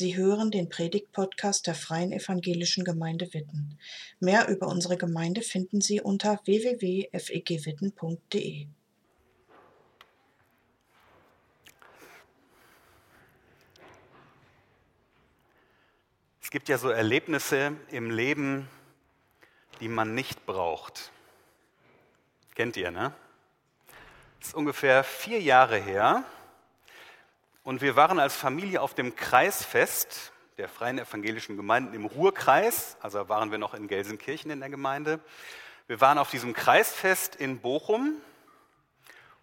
Sie hören den Predigt-Podcast der Freien Evangelischen Gemeinde Witten. Mehr über unsere Gemeinde finden Sie unter www.fegwitten.de. Es gibt ja so Erlebnisse im Leben, die man nicht braucht. Kennt ihr, ne? Das ist ungefähr vier Jahre her. Und wir waren als Familie auf dem Kreisfest der Freien Evangelischen Gemeinden im Ruhrkreis. Also waren wir noch in Gelsenkirchen in der Gemeinde. Wir waren auf diesem Kreisfest in Bochum.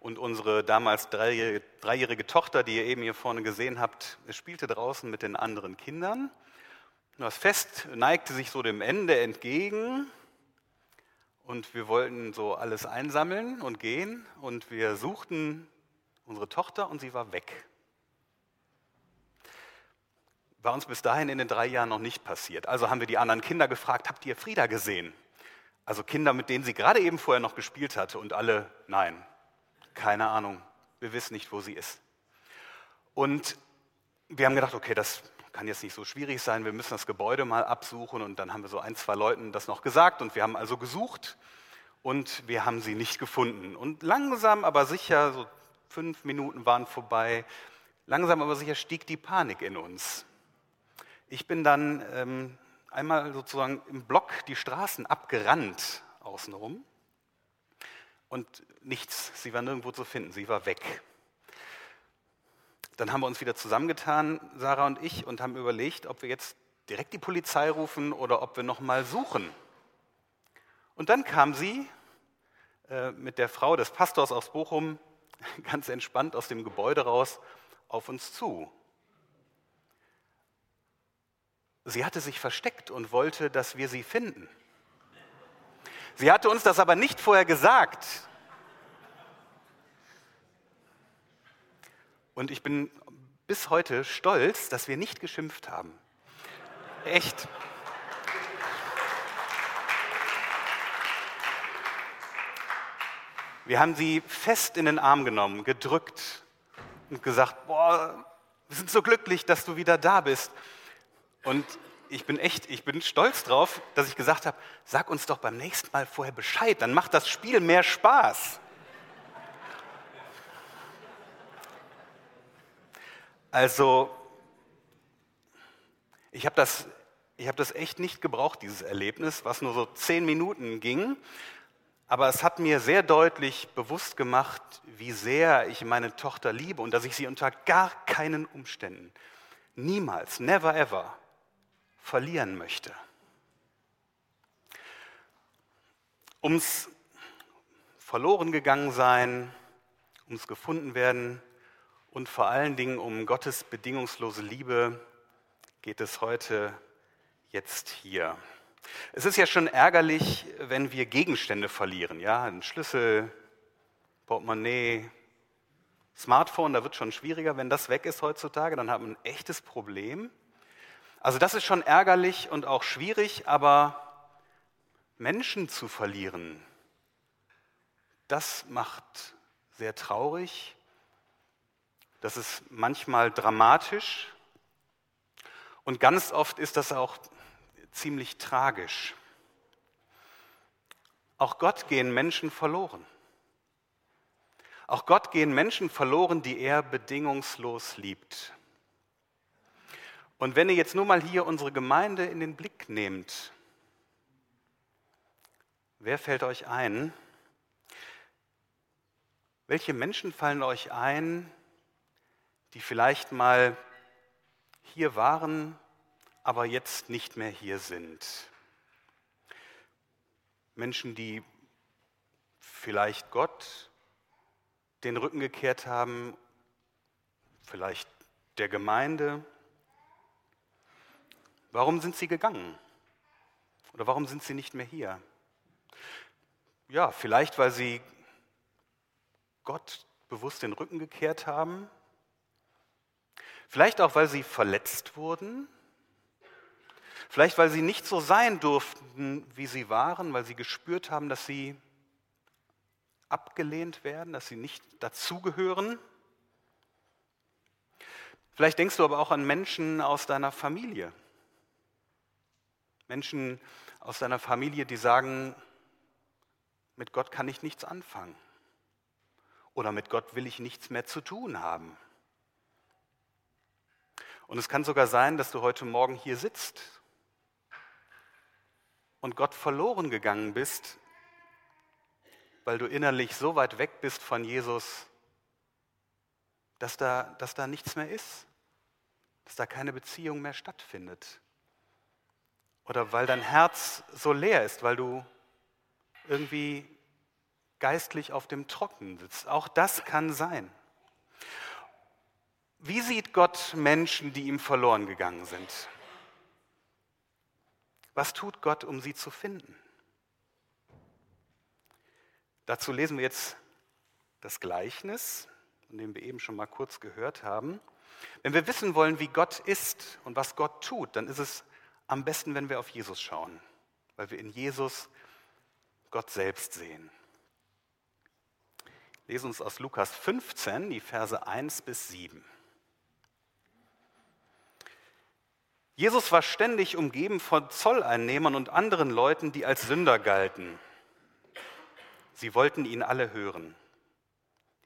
Und unsere damals dreijährige, dreijährige Tochter, die ihr eben hier vorne gesehen habt, spielte draußen mit den anderen Kindern. Das Fest neigte sich so dem Ende entgegen. Und wir wollten so alles einsammeln und gehen. Und wir suchten unsere Tochter und sie war weg war uns bis dahin in den drei Jahren noch nicht passiert. Also haben wir die anderen Kinder gefragt, habt ihr Frieda gesehen? Also Kinder, mit denen sie gerade eben vorher noch gespielt hatte und alle, nein, keine Ahnung, wir wissen nicht, wo sie ist. Und wir haben gedacht, okay, das kann jetzt nicht so schwierig sein, wir müssen das Gebäude mal absuchen und dann haben wir so ein, zwei Leuten das noch gesagt und wir haben also gesucht und wir haben sie nicht gefunden. Und langsam, aber sicher, so fünf Minuten waren vorbei, langsam, aber sicher stieg die Panik in uns. Ich bin dann ähm, einmal sozusagen im Block die Straßen abgerannt außenrum und nichts, sie war nirgendwo zu finden, sie war weg. Dann haben wir uns wieder zusammengetan, Sarah und ich, und haben überlegt, ob wir jetzt direkt die Polizei rufen oder ob wir noch mal suchen. Und dann kam sie äh, mit der Frau des Pastors aus Bochum ganz entspannt aus dem Gebäude raus auf uns zu. Sie hatte sich versteckt und wollte, dass wir sie finden. Sie hatte uns das aber nicht vorher gesagt. Und ich bin bis heute stolz, dass wir nicht geschimpft haben. Echt. Wir haben sie fest in den Arm genommen, gedrückt und gesagt, boah, wir sind so glücklich, dass du wieder da bist. Und ich bin echt, ich bin stolz drauf, dass ich gesagt habe, sag uns doch beim nächsten Mal vorher Bescheid, dann macht das Spiel mehr Spaß. Also, ich habe das, hab das echt nicht gebraucht, dieses Erlebnis, was nur so zehn Minuten ging. Aber es hat mir sehr deutlich bewusst gemacht, wie sehr ich meine Tochter liebe und dass ich sie unter gar keinen Umständen, niemals, never ever, verlieren möchte. Ums verloren gegangen sein, ums gefunden werden und vor allen Dingen um Gottes bedingungslose Liebe geht es heute jetzt hier. Es ist ja schon ärgerlich, wenn wir Gegenstände verlieren, ja, ein Schlüssel, Portemonnaie, Smartphone, da wird schon schwieriger, wenn das weg ist heutzutage, dann haben wir ein echtes Problem. Also das ist schon ärgerlich und auch schwierig, aber Menschen zu verlieren, das macht sehr traurig, das ist manchmal dramatisch und ganz oft ist das auch ziemlich tragisch. Auch Gott gehen Menschen verloren. Auch Gott gehen Menschen verloren, die er bedingungslos liebt. Und wenn ihr jetzt nur mal hier unsere Gemeinde in den Blick nehmt, wer fällt euch ein? Welche Menschen fallen euch ein, die vielleicht mal hier waren, aber jetzt nicht mehr hier sind? Menschen, die vielleicht Gott den Rücken gekehrt haben, vielleicht der Gemeinde, Warum sind sie gegangen? Oder warum sind sie nicht mehr hier? Ja, vielleicht weil sie Gott bewusst den Rücken gekehrt haben. Vielleicht auch, weil sie verletzt wurden. Vielleicht, weil sie nicht so sein durften, wie sie waren, weil sie gespürt haben, dass sie abgelehnt werden, dass sie nicht dazugehören. Vielleicht denkst du aber auch an Menschen aus deiner Familie. Menschen aus deiner Familie, die sagen, mit Gott kann ich nichts anfangen. Oder mit Gott will ich nichts mehr zu tun haben. Und es kann sogar sein, dass du heute Morgen hier sitzt und Gott verloren gegangen bist, weil du innerlich so weit weg bist von Jesus, dass da, dass da nichts mehr ist, dass da keine Beziehung mehr stattfindet. Oder weil dein Herz so leer ist, weil du irgendwie geistlich auf dem Trocknen sitzt. Auch das kann sein. Wie sieht Gott Menschen, die ihm verloren gegangen sind? Was tut Gott, um sie zu finden? Dazu lesen wir jetzt das Gleichnis, von dem wir eben schon mal kurz gehört haben. Wenn wir wissen wollen, wie Gott ist und was Gott tut, dann ist es am besten, wenn wir auf Jesus schauen, weil wir in Jesus Gott selbst sehen. Lesen uns aus Lukas 15 die Verse 1 bis 7. Jesus war ständig umgeben von Zolleinnehmern und anderen Leuten, die als Sünder galten. Sie wollten ihn alle hören.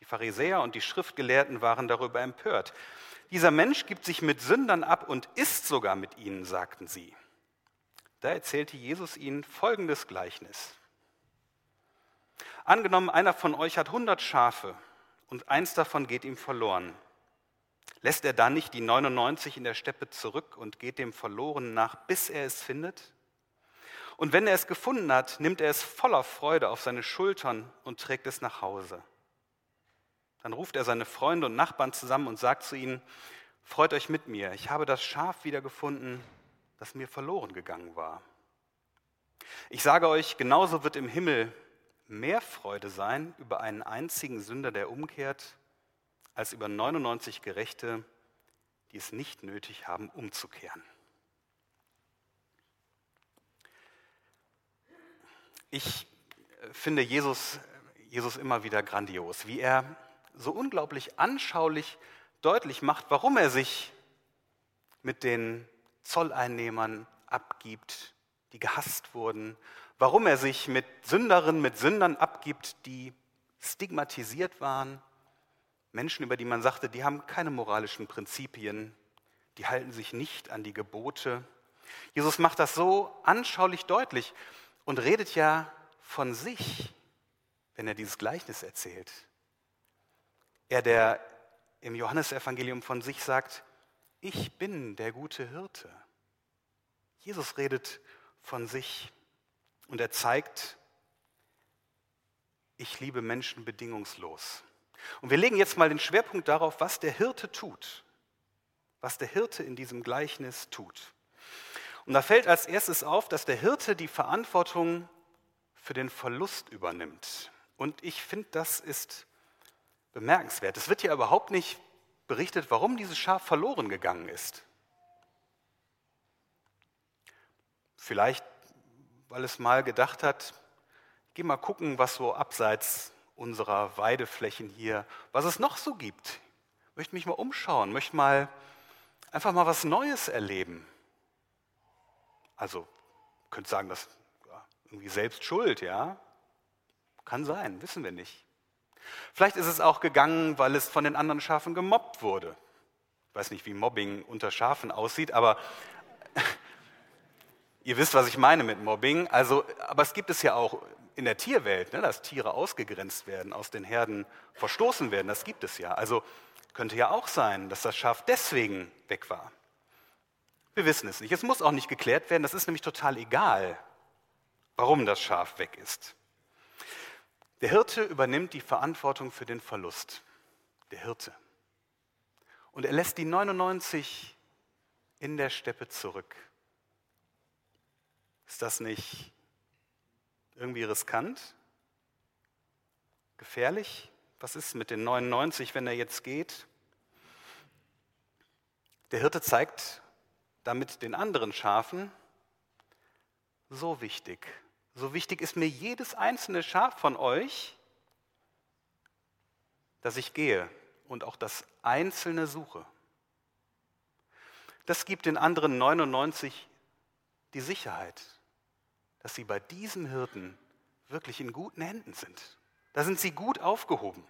Die Pharisäer und die Schriftgelehrten waren darüber empört. Dieser Mensch gibt sich mit Sündern ab und isst sogar mit ihnen, sagten sie. Da erzählte Jesus ihnen folgendes Gleichnis. Angenommen, einer von euch hat hundert Schafe und eins davon geht ihm verloren. Lässt er dann nicht die 99 in der Steppe zurück und geht dem Verlorenen nach, bis er es findet? Und wenn er es gefunden hat, nimmt er es voller Freude auf seine Schultern und trägt es nach Hause. Dann ruft er seine Freunde und Nachbarn zusammen und sagt zu ihnen, Freut euch mit mir, ich habe das Schaf wiedergefunden, das mir verloren gegangen war. Ich sage euch, genauso wird im Himmel mehr Freude sein über einen einzigen Sünder, der umkehrt, als über 99 Gerechte, die es nicht nötig haben, umzukehren. Ich äh, finde Jesus, Jesus immer wieder grandios, wie er so unglaublich anschaulich deutlich macht, warum er sich mit den Zolleinnehmern abgibt, die gehasst wurden, warum er sich mit Sünderinnen, mit Sündern abgibt, die stigmatisiert waren, Menschen, über die man sagte, die haben keine moralischen Prinzipien, die halten sich nicht an die Gebote. Jesus macht das so anschaulich deutlich und redet ja von sich, wenn er dieses Gleichnis erzählt. Er, der im Johannesevangelium von sich sagt, ich bin der gute Hirte. Jesus redet von sich und er zeigt, ich liebe Menschen bedingungslos. Und wir legen jetzt mal den Schwerpunkt darauf, was der Hirte tut, was der Hirte in diesem Gleichnis tut. Und da fällt als erstes auf, dass der Hirte die Verantwortung für den Verlust übernimmt. Und ich finde, das ist bemerkenswert. Es wird hier überhaupt nicht berichtet, warum dieses Schaf verloren gegangen ist. Vielleicht, weil es mal gedacht hat, geh mal gucken, was so abseits unserer Weideflächen hier, was es noch so gibt. Möchte mich mal umschauen, möchte mal einfach mal was Neues erleben. Also, könnt sagen, das ja, irgendwie selbst schuld, ja? Kann sein, wissen wir nicht. Vielleicht ist es auch gegangen, weil es von den anderen Schafen gemobbt wurde. Ich weiß nicht, wie Mobbing unter Schafen aussieht, aber ihr wisst, was ich meine mit Mobbing. Also, aber es gibt es ja auch in der Tierwelt, ne, dass Tiere ausgegrenzt werden, aus den Herden verstoßen werden. Das gibt es ja. Also könnte ja auch sein, dass das Schaf deswegen weg war. Wir wissen es nicht. Es muss auch nicht geklärt werden. Das ist nämlich total egal, warum das Schaf weg ist. Der Hirte übernimmt die Verantwortung für den Verlust. Der Hirte. Und er lässt die 99 in der Steppe zurück. Ist das nicht irgendwie riskant? Gefährlich? Was ist mit den 99, wenn er jetzt geht? Der Hirte zeigt damit den anderen Schafen, so wichtig so wichtig ist mir jedes einzelne Schaf von euch, dass ich gehe und auch das Einzelne suche. das gibt den anderen 99 die Sicherheit, dass sie bei diesem Hirten wirklich in guten Händen sind. Da sind sie gut aufgehoben.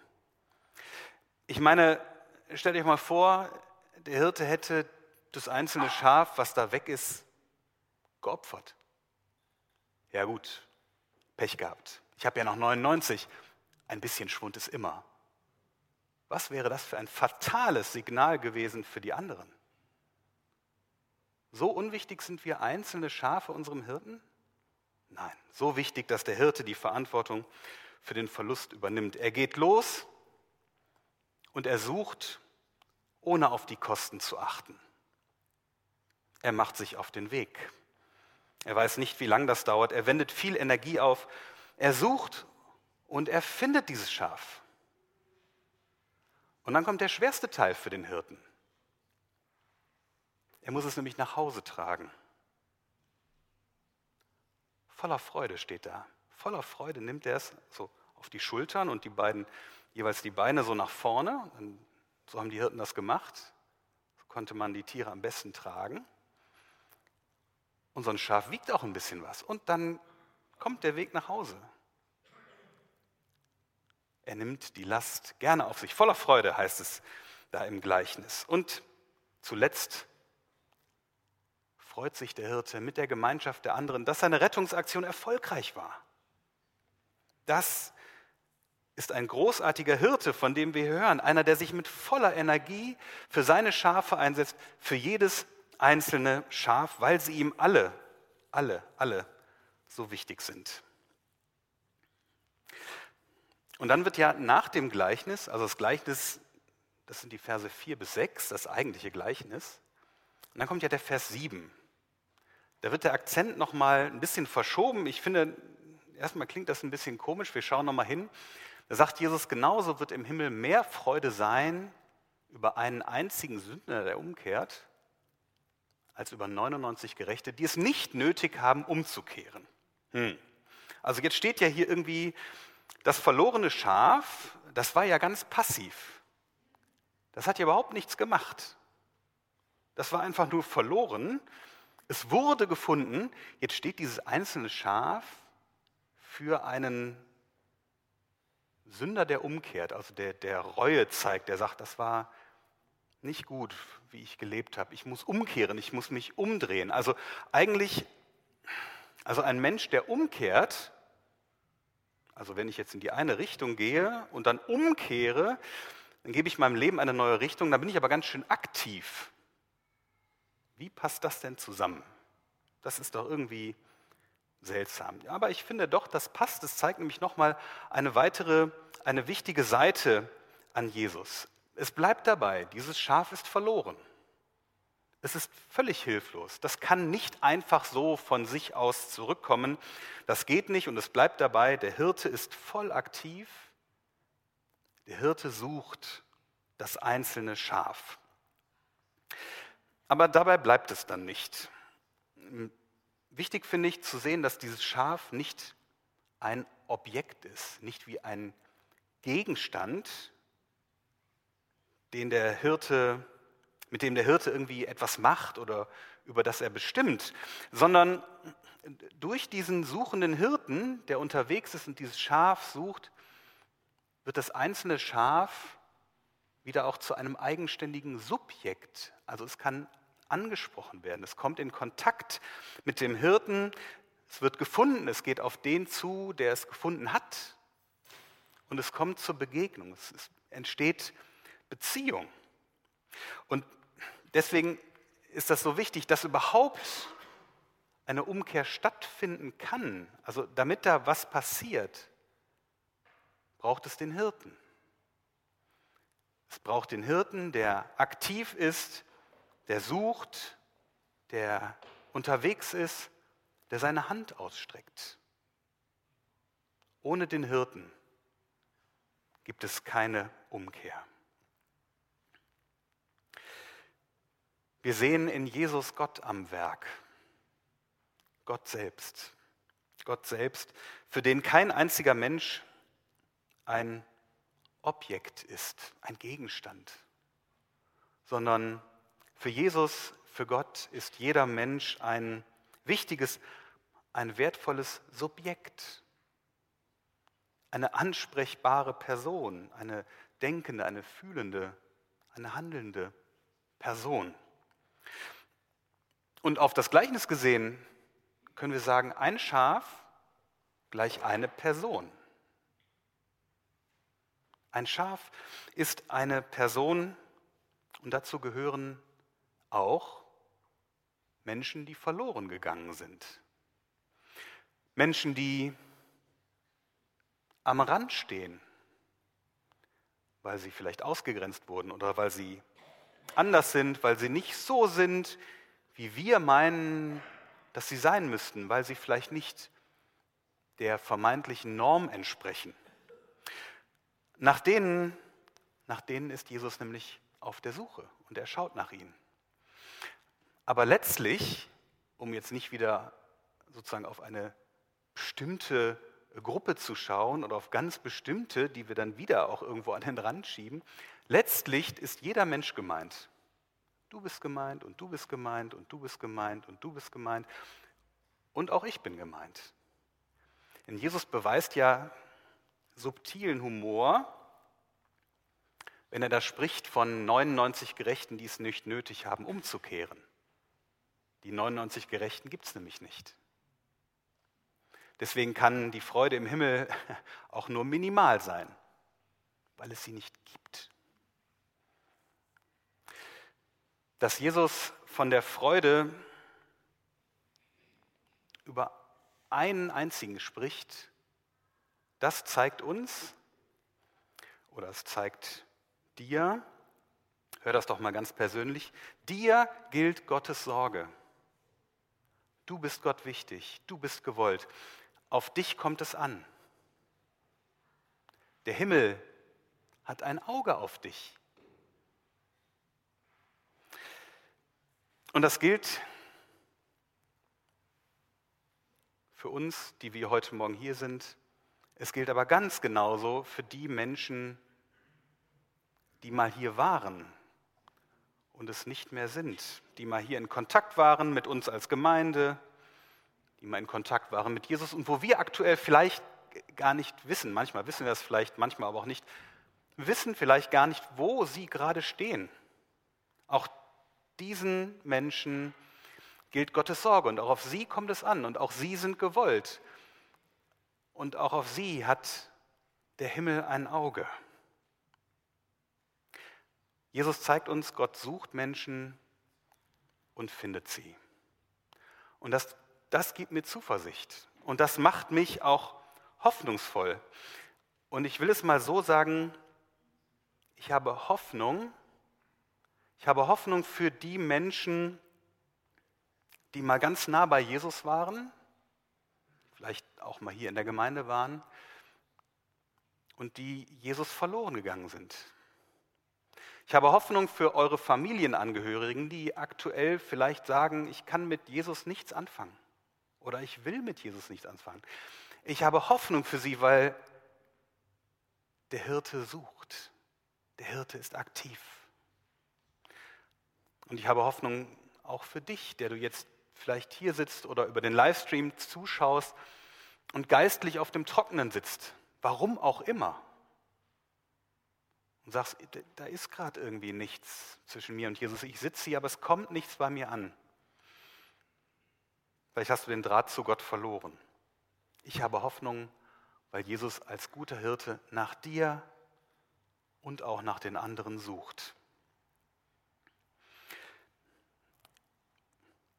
Ich meine, stellt euch mal vor, der Hirte hätte das einzelne Schaf, was da weg ist, geopfert. Ja gut, Pech gehabt. Ich habe ja noch 99. Ein bisschen Schwund ist immer. Was wäre das für ein fatales Signal gewesen für die anderen? So unwichtig sind wir einzelne Schafe unserem Hirten? Nein, so wichtig, dass der Hirte die Verantwortung für den Verlust übernimmt. Er geht los und er sucht, ohne auf die Kosten zu achten. Er macht sich auf den Weg. Er weiß nicht, wie lange das dauert. Er wendet viel Energie auf. Er sucht und er findet dieses Schaf. Und dann kommt der schwerste Teil für den Hirten. Er muss es nämlich nach Hause tragen. Voller Freude steht da. Voller Freude nimmt er es so auf die Schultern und die beiden, jeweils die Beine so nach vorne. So haben die Hirten das gemacht. So konnte man die Tiere am besten tragen. Und so ein Schaf wiegt auch ein bisschen was. Und dann kommt der Weg nach Hause. Er nimmt die Last gerne auf sich. Voller Freude heißt es da im Gleichnis. Und zuletzt freut sich der Hirte mit der Gemeinschaft der anderen, dass seine Rettungsaktion erfolgreich war. Das ist ein großartiger Hirte, von dem wir hören, einer, der sich mit voller Energie für seine Schafe einsetzt, für jedes einzelne Schaf, weil sie ihm alle, alle, alle so wichtig sind. Und dann wird ja nach dem Gleichnis, also das Gleichnis, das sind die Verse 4 bis 6, das eigentliche Gleichnis, und dann kommt ja der Vers 7. Da wird der Akzent nochmal ein bisschen verschoben. Ich finde, erstmal klingt das ein bisschen komisch. Wir schauen nochmal hin. Da sagt Jesus, genauso wird im Himmel mehr Freude sein über einen einzigen Sünder, der umkehrt, als über 99 Gerechte, die es nicht nötig haben, umzukehren. Hm. Also jetzt steht ja hier irgendwie, das verlorene Schaf, das war ja ganz passiv. Das hat ja überhaupt nichts gemacht. Das war einfach nur verloren es wurde gefunden, jetzt steht dieses einzelne Schaf für einen Sünder, der umkehrt, also der, der Reue zeigt, der sagt, das war nicht gut, wie ich gelebt habe. Ich muss umkehren, ich muss mich umdrehen. Also eigentlich, also ein Mensch, der umkehrt, also wenn ich jetzt in die eine Richtung gehe und dann umkehre, dann gebe ich meinem Leben eine neue Richtung, dann bin ich aber ganz schön aktiv. Wie passt das denn zusammen? Das ist doch irgendwie seltsam. Aber ich finde doch, das passt. Es zeigt nämlich nochmal eine weitere, eine wichtige Seite an Jesus. Es bleibt dabei, dieses Schaf ist verloren. Es ist völlig hilflos. Das kann nicht einfach so von sich aus zurückkommen. Das geht nicht und es bleibt dabei, der Hirte ist voll aktiv. Der Hirte sucht das einzelne Schaf. Aber dabei bleibt es dann nicht. Wichtig finde ich zu sehen, dass dieses Schaf nicht ein Objekt ist, nicht wie ein Gegenstand, den der Hirte, mit dem der Hirte irgendwie etwas macht oder über das er bestimmt, sondern durch diesen suchenden Hirten, der unterwegs ist und dieses Schaf sucht, wird das einzelne Schaf wieder auch zu einem eigenständigen Subjekt. Also es kann angesprochen werden. Es kommt in Kontakt mit dem Hirten, es wird gefunden, es geht auf den zu, der es gefunden hat. Und es kommt zur Begegnung, es entsteht Beziehung. Und deswegen ist das so wichtig, dass überhaupt eine Umkehr stattfinden kann. Also damit da was passiert, braucht es den Hirten. Es braucht den Hirten, der aktiv ist, der sucht, der unterwegs ist, der seine Hand ausstreckt. Ohne den Hirten gibt es keine Umkehr. Wir sehen in Jesus Gott am Werk. Gott selbst. Gott selbst, für den kein einziger Mensch ein Objekt ist, ein Gegenstand, sondern für Jesus, Für Gott ist jeder Mensch ein wichtiges, ein wertvolles Subjekt, eine ansprechbare Person, eine denkende, eine fühlende, eine handelnde Person. Und auf das Gleichnis gesehen können wir sagen, ein Schaf gleich eine Person. Ein Schaf ist eine Person und dazu gehören auch Menschen, die verloren gegangen sind. Menschen, die am Rand stehen, weil sie vielleicht ausgegrenzt wurden oder weil sie anders sind, weil sie nicht so sind, wie wir meinen, dass sie sein müssten, weil sie vielleicht nicht der vermeintlichen Norm entsprechen. Nach denen, nach denen ist Jesus nämlich auf der Suche und er schaut nach ihnen. Aber letztlich, um jetzt nicht wieder sozusagen auf eine bestimmte Gruppe zu schauen oder auf ganz bestimmte, die wir dann wieder auch irgendwo an den Rand schieben, letztlich ist jeder Mensch gemeint. Du bist gemeint und du bist gemeint und du bist gemeint und du bist gemeint und auch ich bin gemeint. Denn Jesus beweist ja subtilen Humor, wenn er da spricht von 99 Gerechten, die es nicht nötig haben, umzukehren. Die 99 Gerechten gibt es nämlich nicht. Deswegen kann die Freude im Himmel auch nur minimal sein, weil es sie nicht gibt. Dass Jesus von der Freude über einen einzigen spricht, das zeigt uns, oder es zeigt dir, hör das doch mal ganz persönlich, dir gilt Gottes Sorge. Du bist Gott wichtig, du bist gewollt. Auf dich kommt es an. Der Himmel hat ein Auge auf dich. Und das gilt für uns, die wir heute Morgen hier sind. Es gilt aber ganz genauso für die Menschen, die mal hier waren und es nicht mehr sind, die mal hier in Kontakt waren mit uns als Gemeinde, die mal in Kontakt waren mit Jesus und wo wir aktuell vielleicht gar nicht wissen, manchmal wissen wir es vielleicht, manchmal aber auch nicht, wissen vielleicht gar nicht, wo sie gerade stehen. Auch diesen Menschen gilt Gottes Sorge und auch auf sie kommt es an und auch sie sind gewollt. Und auch auf sie hat der Himmel ein Auge. Jesus zeigt uns, Gott sucht Menschen und findet sie. Und das, das gibt mir Zuversicht. Und das macht mich auch hoffnungsvoll. Und ich will es mal so sagen, ich habe Hoffnung, ich habe Hoffnung für die Menschen, die mal ganz nah bei Jesus waren, vielleicht auch mal hier in der Gemeinde waren und die Jesus verloren gegangen sind. Ich habe Hoffnung für eure Familienangehörigen, die aktuell vielleicht sagen, ich kann mit Jesus nichts anfangen oder ich will mit Jesus nichts anfangen. Ich habe Hoffnung für sie, weil der Hirte sucht. Der Hirte ist aktiv. Und ich habe Hoffnung auch für dich, der du jetzt vielleicht hier sitzt oder über den Livestream zuschaust und geistlich auf dem Trockenen sitzt, warum auch immer, und sagst, da ist gerade irgendwie nichts zwischen mir und Jesus, ich sitze hier, aber es kommt nichts bei mir an. Vielleicht hast du den Draht zu Gott verloren. Ich habe Hoffnung, weil Jesus als guter Hirte nach dir und auch nach den anderen sucht.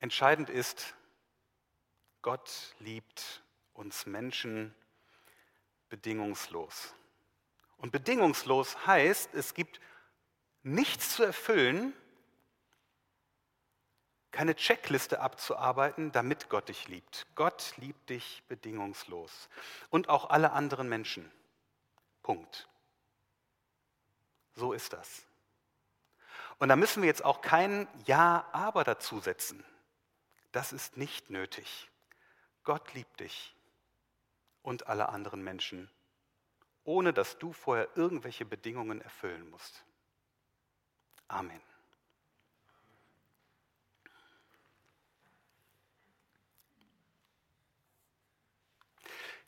Entscheidend ist, Gott liebt uns Menschen bedingungslos. Und bedingungslos heißt, es gibt nichts zu erfüllen, keine Checkliste abzuarbeiten, damit Gott dich liebt. Gott liebt dich bedingungslos. Und auch alle anderen Menschen. Punkt. So ist das. Und da müssen wir jetzt auch kein Ja, aber dazusetzen das ist nicht nötig. Gott liebt dich und alle anderen Menschen, ohne dass du vorher irgendwelche Bedingungen erfüllen musst. Amen.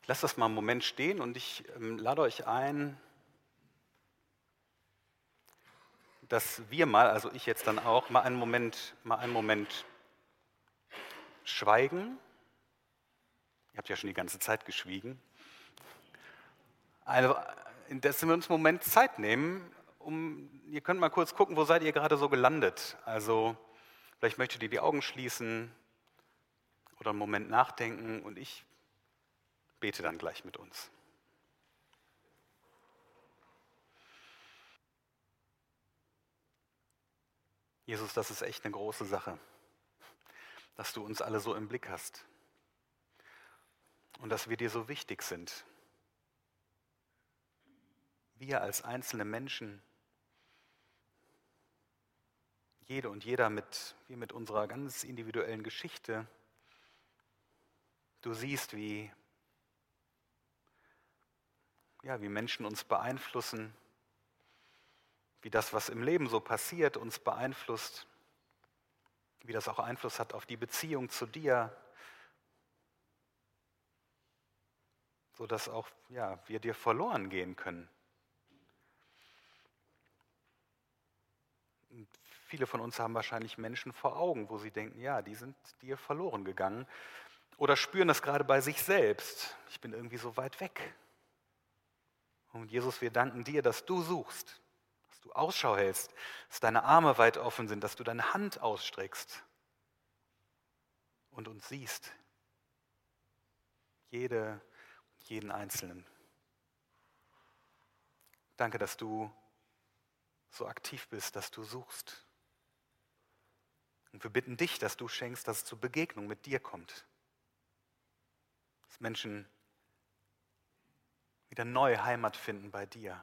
Ich lasse das mal einen Moment stehen und ich ähm, lade euch ein, dass wir mal, also ich jetzt dann auch, mal einen Moment, mal einen Moment schweigen. Ihr habt ja schon die ganze Zeit geschwiegen. Also, dass wir uns einen Moment Zeit nehmen, um, ihr könnt mal kurz gucken, wo seid ihr gerade so gelandet. Also, vielleicht möchtet ihr die Augen schließen oder einen Moment nachdenken und ich bete dann gleich mit uns. Jesus, das ist echt eine große Sache, dass du uns alle so im Blick hast und dass wir dir so wichtig sind. Wir als einzelne Menschen, jede und jeder mit, wir mit unserer ganz individuellen Geschichte. Du siehst, wie, ja, wie Menschen uns beeinflussen, wie das, was im Leben so passiert, uns beeinflusst, wie das auch Einfluss hat auf die Beziehung zu dir, sodass auch ja, wir dir verloren gehen können. Und viele von uns haben wahrscheinlich Menschen vor Augen, wo sie denken, ja, die sind dir verloren gegangen. Oder spüren das gerade bei sich selbst. Ich bin irgendwie so weit weg. Und Jesus, wir danken dir, dass du suchst du Ausschau hältst, dass deine Arme weit offen sind, dass du deine Hand ausstreckst und uns siehst. Jede, jeden Einzelnen. Danke, dass du so aktiv bist, dass du suchst. Und wir bitten dich, dass du schenkst, dass es zur Begegnung mit dir kommt. Dass Menschen wieder neue Heimat finden bei dir.